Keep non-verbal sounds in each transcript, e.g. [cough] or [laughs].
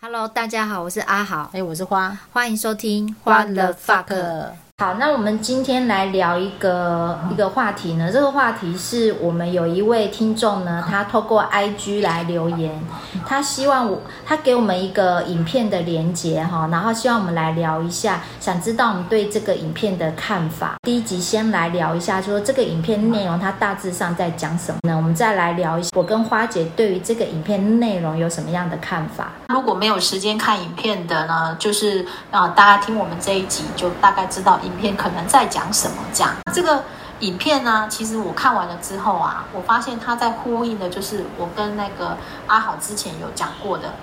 Hello，大家好，我是阿豪，哎，我是花，欢迎收听花的 fuck。好，那我们今天来聊一个一个话题呢。这个话题是我们有一位听众呢，他透过 IG 来留言，他希望我他给我们一个影片的连接哈，然后希望我们来聊一下，想知道我们对这个影片的看法。第一集先来聊一下，说这个影片内容它大致上在讲什么呢？我们再来聊一下，我跟花姐对于这个影片内容有什么样的看法？如果没有时间看影片的呢，就是啊、呃，大家听我们这一集就大概知道。影片可能在讲什么？这样，这个影片呢，其实我看完了之后啊，我发现它在呼应的，就是我跟那个阿好之前有讲过的，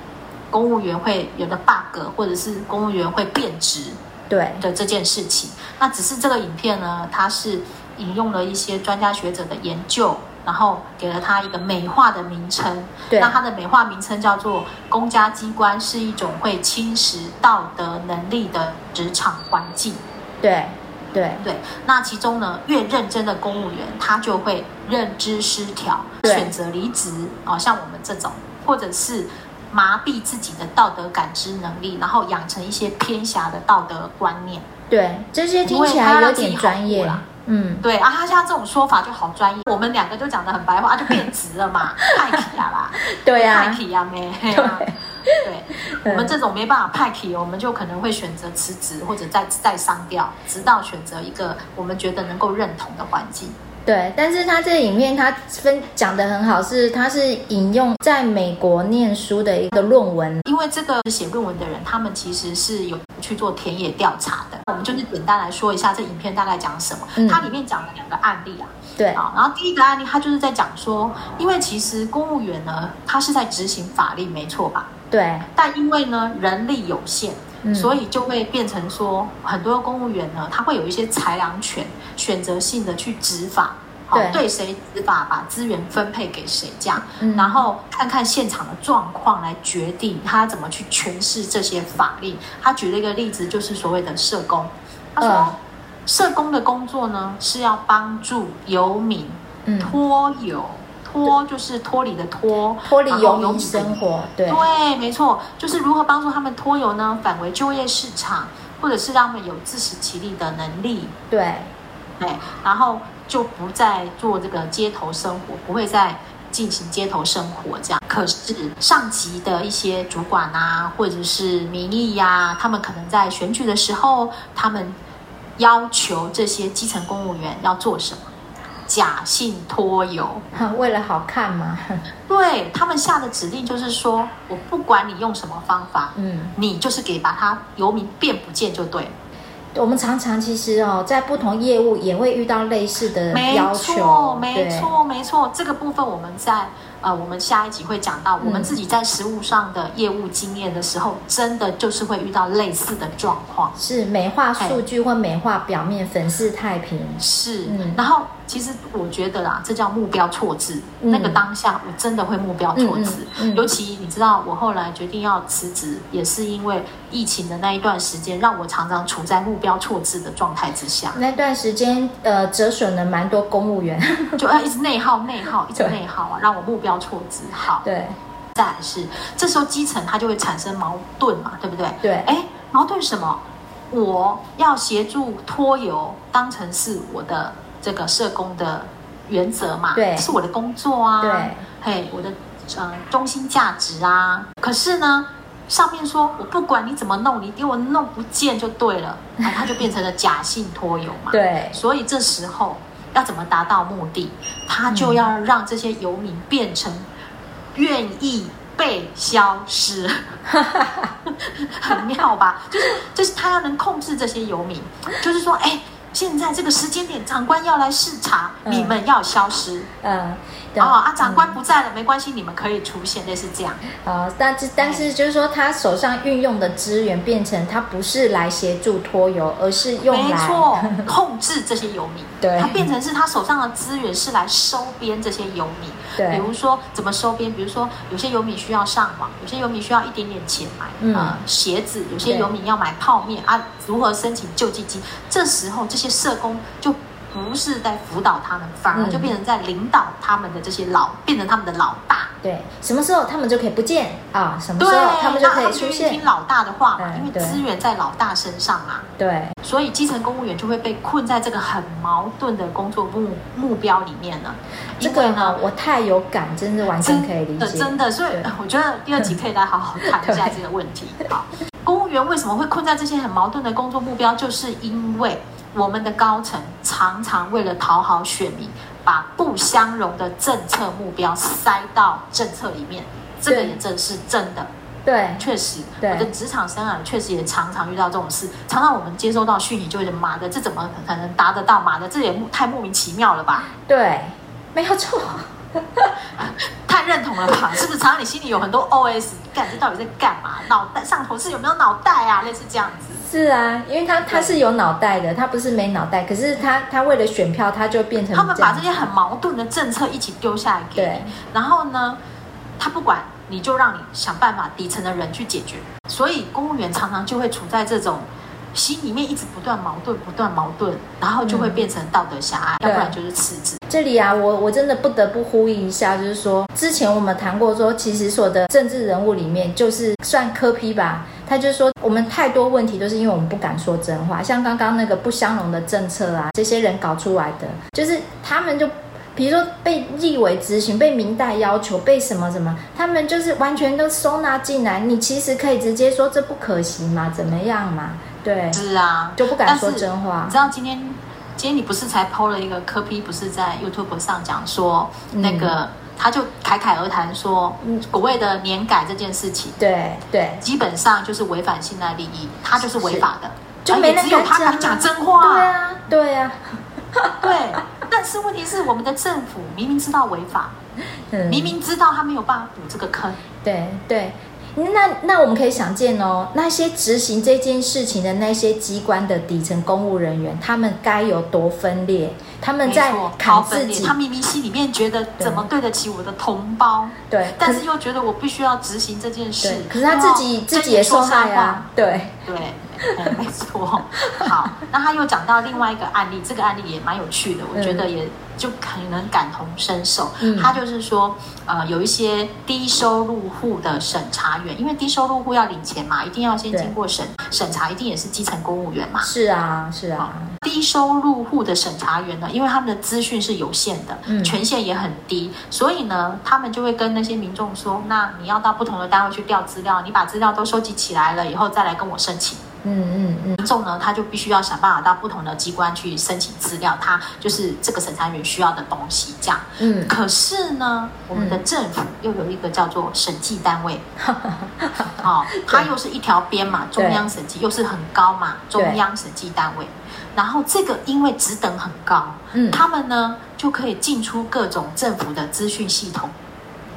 公务员会有的 bug，或者是公务员会变质，对的这件事情。那只是这个影片呢，它是引用了一些专家学者的研究，然后给了他一个美化的名称。对，那它的美化名称叫做“公家机关是一种会侵蚀道德能力的职场环境”。对，对，对。那其中呢，越认真的公务员，他就会认知失调，选择离职。哦，像我们这种，或者是麻痹自己的道德感知能力，然后养成一些偏狭的道德观念。对，这些听起来有点专业。嗯，对啊，他现在这种说法就好专业。我们两个就讲的很白话，啊、就变直了嘛，[laughs] 太皮啊啦，[laughs] 对呀、啊，太皮啊咩。对，我们这种没办法派 k，我们就可能会选择辞职或者再再上吊，直到选择一个我们觉得能够认同的环境。对，但是他这个影片他分讲的很好，是他是引用在美国念书的一个论文，因为这个写论文的人，他们其实是有去做田野调查的。我们就是简单来说一下这影片大概讲什么。嗯、它里面讲了两个案例啊，对啊，然后第一个案例它就是在讲说，因为其实公务员呢，他是在执行法令，没错吧？对，但因为呢人力有限，嗯、所以就会变成说，很多公务员呢，他会有一些裁量权，选择性的去执法，好对，对谁执法，把资源分配给谁这样，嗯、然后看看现场的状况来决定他怎么去诠释这些法令。他举了一个例子，就是所谓的社工，他说，呃、社工的工作呢是要帮助游民脱游。嗯脱就是脱离的脱，脱离游民生活，对。对，没错，就是如何帮助他们脱游呢？返回就业市场，或者是让他们有自食其力的能力，对，对，然后就不再做这个街头生活，不会再进行街头生活这样。可是上级的一些主管啊，或者是民意呀、啊，他们可能在选举的时候，他们要求这些基层公务员要做什么？假性脱游，[laughs] 为了好看吗？[laughs] 对，他们下的指令就是说，我不管你用什么方法，嗯，你就是给把他游民变不见就对。我们常常其实哦，在不同业务也会遇到类似的要求，没错，没错，没错。这个部分我们在。呃，我们下一集会讲到，我们自己在实务上的业务经验的时候，嗯、真的就是会遇到类似的状况，是美化数据或美化表面，粉饰太平。是，嗯、然后其实我觉得啦，这叫目标错置。嗯、那个当下，我真的会目标错置。嗯嗯嗯、尤其你知道，我后来决定要辞职，也是因为疫情的那一段时间，让我常常处在目标错置的状态之下。那段时间，呃，折损了蛮多公务员，[laughs] 就要一直内耗、内耗、一直内耗啊，让我目标。错置好，对，再来是这时候基层他就会产生矛盾嘛，对不对？对，哎，矛盾什么？我要协助拖油，当成是我的这个社工的原则嘛，对，是我的工作啊，对，嘿，我的呃中心价值啊。可是呢，上面说我不管你怎么弄，你给我弄不见就对了，啊，[laughs] 他就变成了假性脱油嘛，对，所以这时候。要怎么达到目的？他就要让这些游民变成愿意被消失，[laughs] 很妙吧？就是就是他要能控制这些游民，就是说，哎。现在这个时间点，长官要来视察，嗯、你们要消失。嗯，哦啊，长官不在了，嗯、没关系，你们可以出现，类似这样。啊，但是但是就是说，他手上运用的资源变成他不是来协助拖油，而是用来没错控制这些游民。[laughs] 对，他变成是他手上的资源是来收编这些游民。对，比如说怎么收编？比如说有些游民需要上网，有些游民需要一点点钱买嗯、呃、鞋子，有些游民要买泡面啊，如何申请救济金？这时候这些。社工就不是在辅导他们，反而就变成在领导他们的这些老，变成他们的老大。对，什么时候他们就可以不见啊？什么时候他们就可以出现？听老大的话嘛，因为资源在老大身上嘛。对，所以基层公务员就会被困在这个很矛盾的工作目目标里面了。这个呢，我太有感，真的完全可以理解。真的，所以我觉得第二集可以来好好 [laughs] 谈一下这个问题。好，公务员为什么会困在这些很矛盾的工作目标？就是因为我们的高层常常为了讨好选民。把不相容的政策目标塞到政策里面，这个也正是真的。对，确实，对我的职场生涯确实也常常遇到这种事。常常我们接收到讯息，就会觉得妈的，这怎么可能达得到？妈的，这也太莫名其妙了吧？对，没有错，[laughs] 太认同了吧？是不是？常常你心里有很多 OS，干这到底在干嘛？脑袋上头是有没有脑袋啊？类似这样子。是啊，因为他他是有脑袋的，他不是没脑袋。可是他他为了选票，他就变成他们把这些很矛盾的政策一起丢下来给你，对。然后呢，他不管你就让你想办法底层的人去解决。所以公务员常常就会处在这种心里面一直不断矛盾，不断矛盾，然后就会变成道德狭隘，嗯、要不然就是赤子。这里啊，我我真的不得不呼吁一下，就是说之前我们谈过说，其实所有的政治人物里面，就是算柯批吧。他就说，我们太多问题都是因为我们不敢说真话，像刚刚那个不相容的政策啊，这些人搞出来的，就是他们就，比如说被立委质询，被明代要求，被什么什么，他们就是完全都收纳进来。你其实可以直接说这不可行嘛，怎么样嘛？对，是啊，就不敢说真话。你知道今天，今天你不是才 PO 了一个柯 P，不是在 YouTube 上讲说那个。嗯他就侃侃而谈说，所谓的年改这件事情，对对，基本上就是违反信赖利益，他就是违法的，就没只有他敢讲真话。对啊，对呀、啊，[laughs] 对。但是问题是，我们的政府明明知道违法，嗯、明明知道他没有办法补这个坑，对对。那那我们可以想见哦，那些执行这件事情的那些机关的底层公务人员，他们该有多分裂？他们在考自己，他明明心里面觉得怎么对得起我的同胞，对，但是又觉得我必须要执行这件事，可是他自己自己也受害啊，对。对。嗯、没错，好，那他又讲到另外一个案例，这个案例也蛮有趣的，我觉得也就可能感同身受。嗯、他就是说，呃，有一些低收入户的审查员，因为低收入户要领钱嘛，一定要先经过审审查，一定也是基层公务员嘛。是啊，是啊。低收入户的审查员呢，因为他们的资讯是有限的，嗯、权限也很低，所以呢，他们就会跟那些民众说，那你要到不同的单位去调资料，你把资料都收集起来了以后，再来跟我申请。嗯嗯嗯，民众呢，他就必须要想办法到不同的机关去申请资料，他就是这个审查员需要的东西，这样。嗯，可是呢，我们的政府又有一个叫做审计单位，哦，[laughs] 它又是一条边嘛，中央审计又是很高嘛，中央审计单位。然后这个因为职等很高，嗯，他们呢就可以进出各种政府的资讯系统。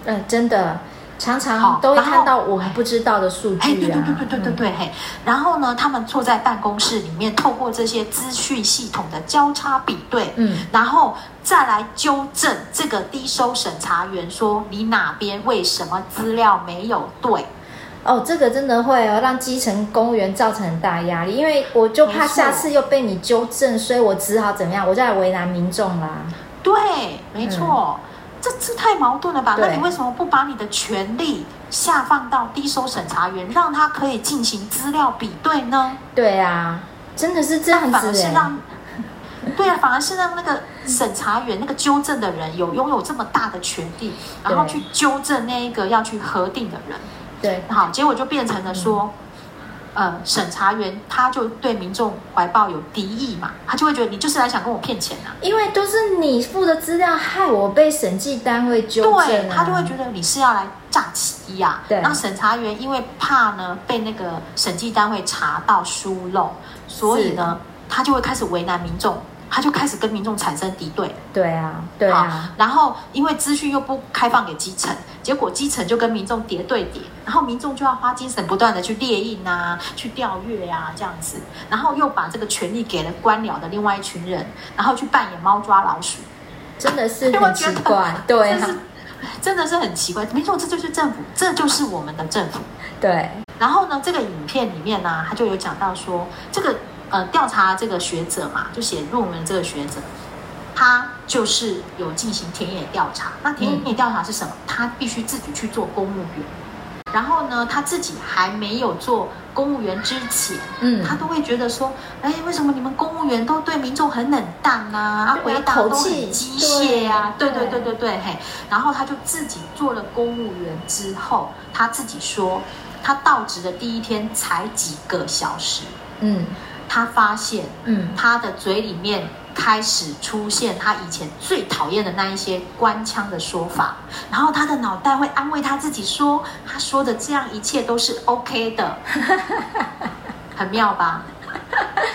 嗯，真的。常常都会看到我们不知道的数据啊！对对对对对对对，嘿。然后呢，他们坐在办公室里面，透过这些资讯系统的交叉比对，嗯，然后再来纠正这个低收审查员说你哪边为什么资料没有对。哦，这个真的会哦，让基层公务员造成很大压力，因为我就怕下次又被你纠正，所以我只好怎么样？我就来为难民众啦。对，没错。嗯这这太矛盾了吧？那你为什么不把你的权利下放到低收审查员，让他可以进行资料比对呢？对啊，真的是这样子。反而是让，对啊，反而是让那个审查员、那个纠正的人有拥有这么大的权利，然后去纠正那一个要去核定的人。对，好，结果就变成了说。嗯呃，审查员他就对民众怀抱有敌意嘛，他就会觉得你就是来想跟我骗钱啊，因为都是你付的资料害我被审计单位纠正啊，对，他就会觉得你是要来诈欺呀。对，那审查员因为怕呢被那个审计单位查到疏漏，所以呢他就会开始为难民众。他就开始跟民众产生敌对，对啊，对啊。然后因为资讯又不开放给基层，结果基层就跟民众叠对叠，然后民众就要花精神不断的去列印啊，去调阅啊，这样子，然后又把这个权力给了官僚的另外一群人，然后去扮演猫抓老鼠，真的是很 [laughs] 奇怪，对啊，真的是很奇怪。没错，这就是政府，这就是我们的政府。对。然后呢，这个影片里面呢、啊，他就有讲到说这个。呃，调查这个学者嘛，就写论文这个学者，他就是有进行田野调查。那田野调查是什么？他必须自己去做公务员。然后呢，他自己还没有做公务员之前，嗯，他都会觉得说，哎，为什么你们公务员都对民众很冷淡呐？啊，回答都很机械啊，对对对对对，嘿。然后他就自己做了公务员之后，他自己说，他到职的第一天才几个小时，嗯，他发现，嗯，他的嘴里面。开始出现他以前最讨厌的那一些官腔的说法，然后他的脑袋会安慰他自己说，他说的这样一切都是 OK 的，[laughs] 很妙吧？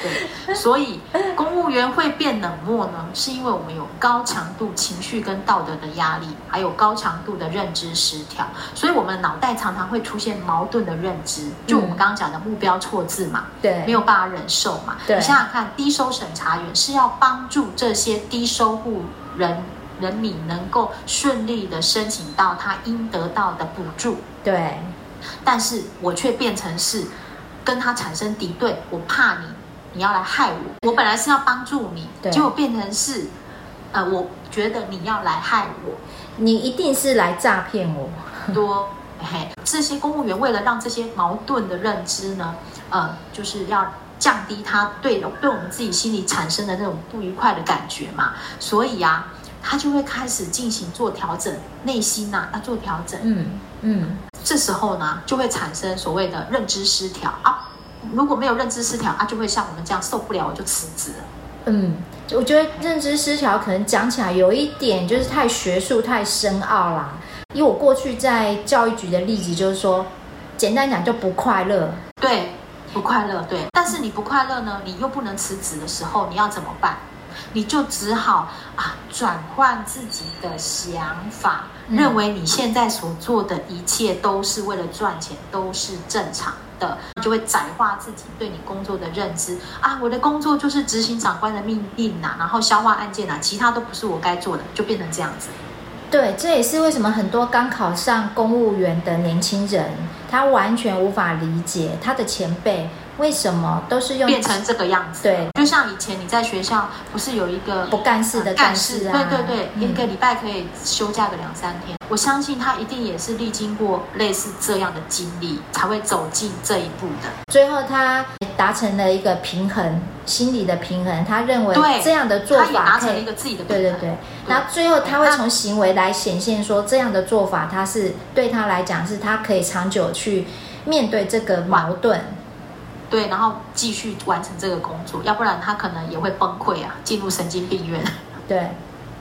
对，所以公务员会变冷漠呢，是因为我们有高强度情绪跟道德的压力，还有高强度的认知失调，所以我们脑袋常常会出现矛盾的认知。就我们刚刚讲的目标错字嘛，对，没有办法忍受嘛。对，你想想看，低收审查员是要帮助这些低收户人人民能够顺利的申请到他应得到的补助，对，但是我却变成是。跟他产生敌对，我怕你，你要来害我。我本来是要帮助你，结果变成是，呃，我觉得你要来害我，你一定是来诈骗我。多，[laughs] 嘿，这些公务员为了让这些矛盾的认知呢，呃，就是要降低他对对我们自己心里产生的那种不愉快的感觉嘛，所以啊，他就会开始进行做调整，内心呐、啊、要做调整，嗯嗯。这时候呢，就会产生所谓的认知失调啊。如果没有认知失调啊，就会像我们这样受不了，我就辞职了。嗯，我觉得认知失调可能讲起来有一点就是太学术、太深奥啦。以我过去在教育局的例子，就是说，简单讲就不快乐。对，不快乐。对，但是你不快乐呢，你又不能辞职的时候，你要怎么办？你就只好啊，转换自己的想法，嗯，认为你现在所做的一切都是为了赚钱，都是正常就会窄化自己对你工作的认知啊。我的工作就是执行长官的命令呐，然后消化案件呐，其他都不是我该做的，就变成这样子。对，这也是为什么很多刚考上公务员的年轻人，他完全无法理解他的前辈。为什么都是用变成这个样子？对，就像以前你在学校不是有一个不干事的干事啊？对对对，一个礼拜可以休假个两三天。我相信他一定也是历经过类似这样的经历，才会走进这一步的。最后他达成了一个平衡，心理的平衡。他认为这样的做法达成了一个自己的平衡。对对对。那最后他会从行为来显现说，这样的做法他是对他来讲是他可以长久去去面对这个矛盾。对，然后继续完成这个工作，要不然他可能也会崩溃啊，进入神经病院。对，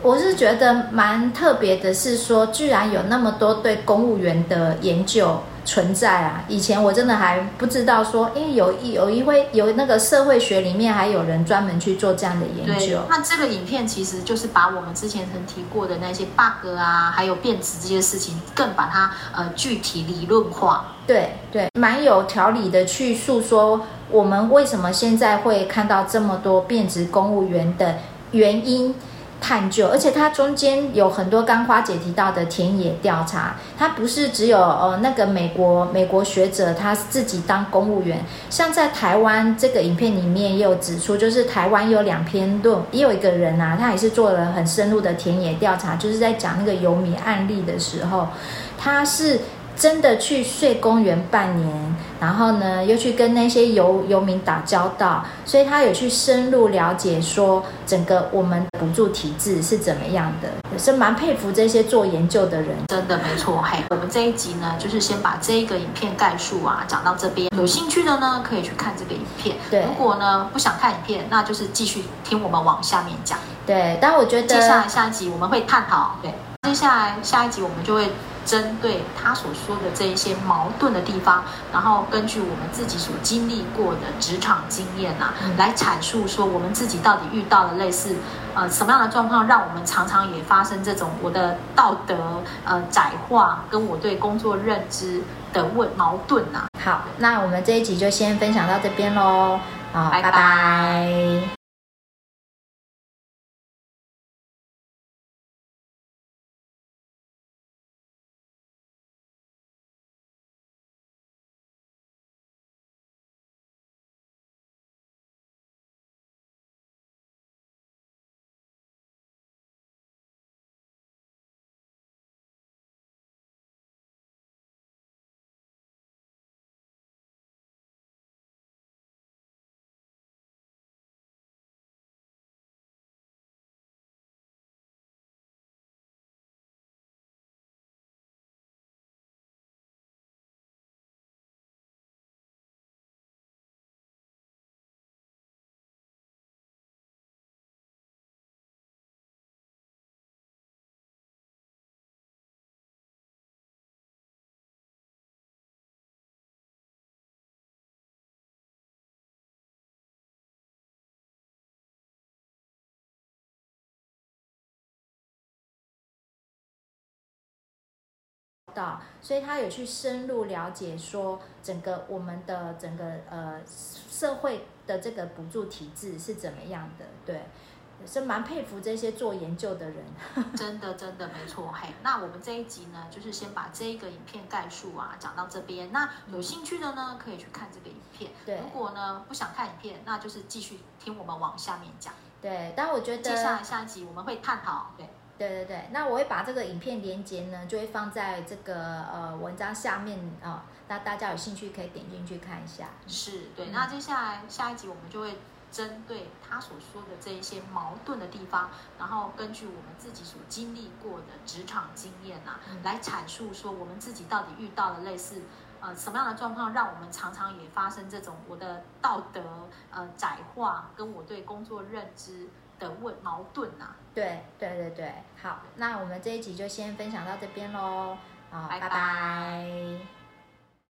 我是觉得蛮特别的，是说居然有那么多对公务员的研究。存在啊！以前我真的还不知道说，因为有一有一会有那个社会学里面还有人专门去做这样的研究。那这个影片其实就是把我们之前曾提过的那些 bug 啊，还有变质这些事情，更把它呃具体理论化。对对，蛮有条理的去诉说我们为什么现在会看到这么多变质公务员的原因。探究，而且它中间有很多刚花姐提到的田野调查，它不是只有呃那个美国美国学者他自己当公务员，像在台湾这个影片里面也有指出，就是台湾有两篇论，也有一个人啊，他也是做了很深入的田野调查，就是在讲那个游民案例的时候，他是。真的去睡公园半年，然后呢，又去跟那些游游民打交道，所以他有去深入了解说整个我们补助体制是怎么样的，也是蛮佩服这些做研究的人。真的没错，嘿，我们这一集呢，就是先把这一个影片概述啊讲到这边，有兴趣的呢可以去看这个影片。对，如果呢不想看影片，那就是继续听我们往下面讲。对，但我觉得接下来下一集我们会探讨，对，接下来下一集我们就会。针对他所说的这一些矛盾的地方，然后根据我们自己所经历过的职场经验啊，嗯、来阐述说我们自己到底遇到了类似呃什么样的状况，让我们常常也发生这种我的道德呃窄化跟我对工作认知的问矛盾啊。好，那我们这一集就先分享到这边喽，好，拜拜。拜拜。到，所以他有去深入了解说整个我们的整个呃社会的这个补助体制是怎么样的，对。是蛮佩服这些做研究的人，[laughs] 真的真的没错。嘿，那我们这一集呢，就是先把这一个影片概述啊讲到这边。那有兴趣的呢，可以去看这个影片。对，如果呢不想看影片，那就是继续听我们往下面讲。对，但我觉得接下来下一集我们会探讨。对，对对对。那我会把这个影片连接呢，就会放在这个呃文章下面啊，呃，那大家有兴趣可以点进去看一下。是对。那接下来下一集我们就会。针对他所说的这一些矛盾的地方，然后根据我们自己所经历过的职场经验呐、啊，来阐述说我们自己到底遇到了类似呃什么样的状况，让我们常常也发生这种我的道德呃窄化跟我对工作认知的问矛盾呐、啊。对对对对，好，那我们这一集就先分享到这边喽，好，拜拜。拜拜。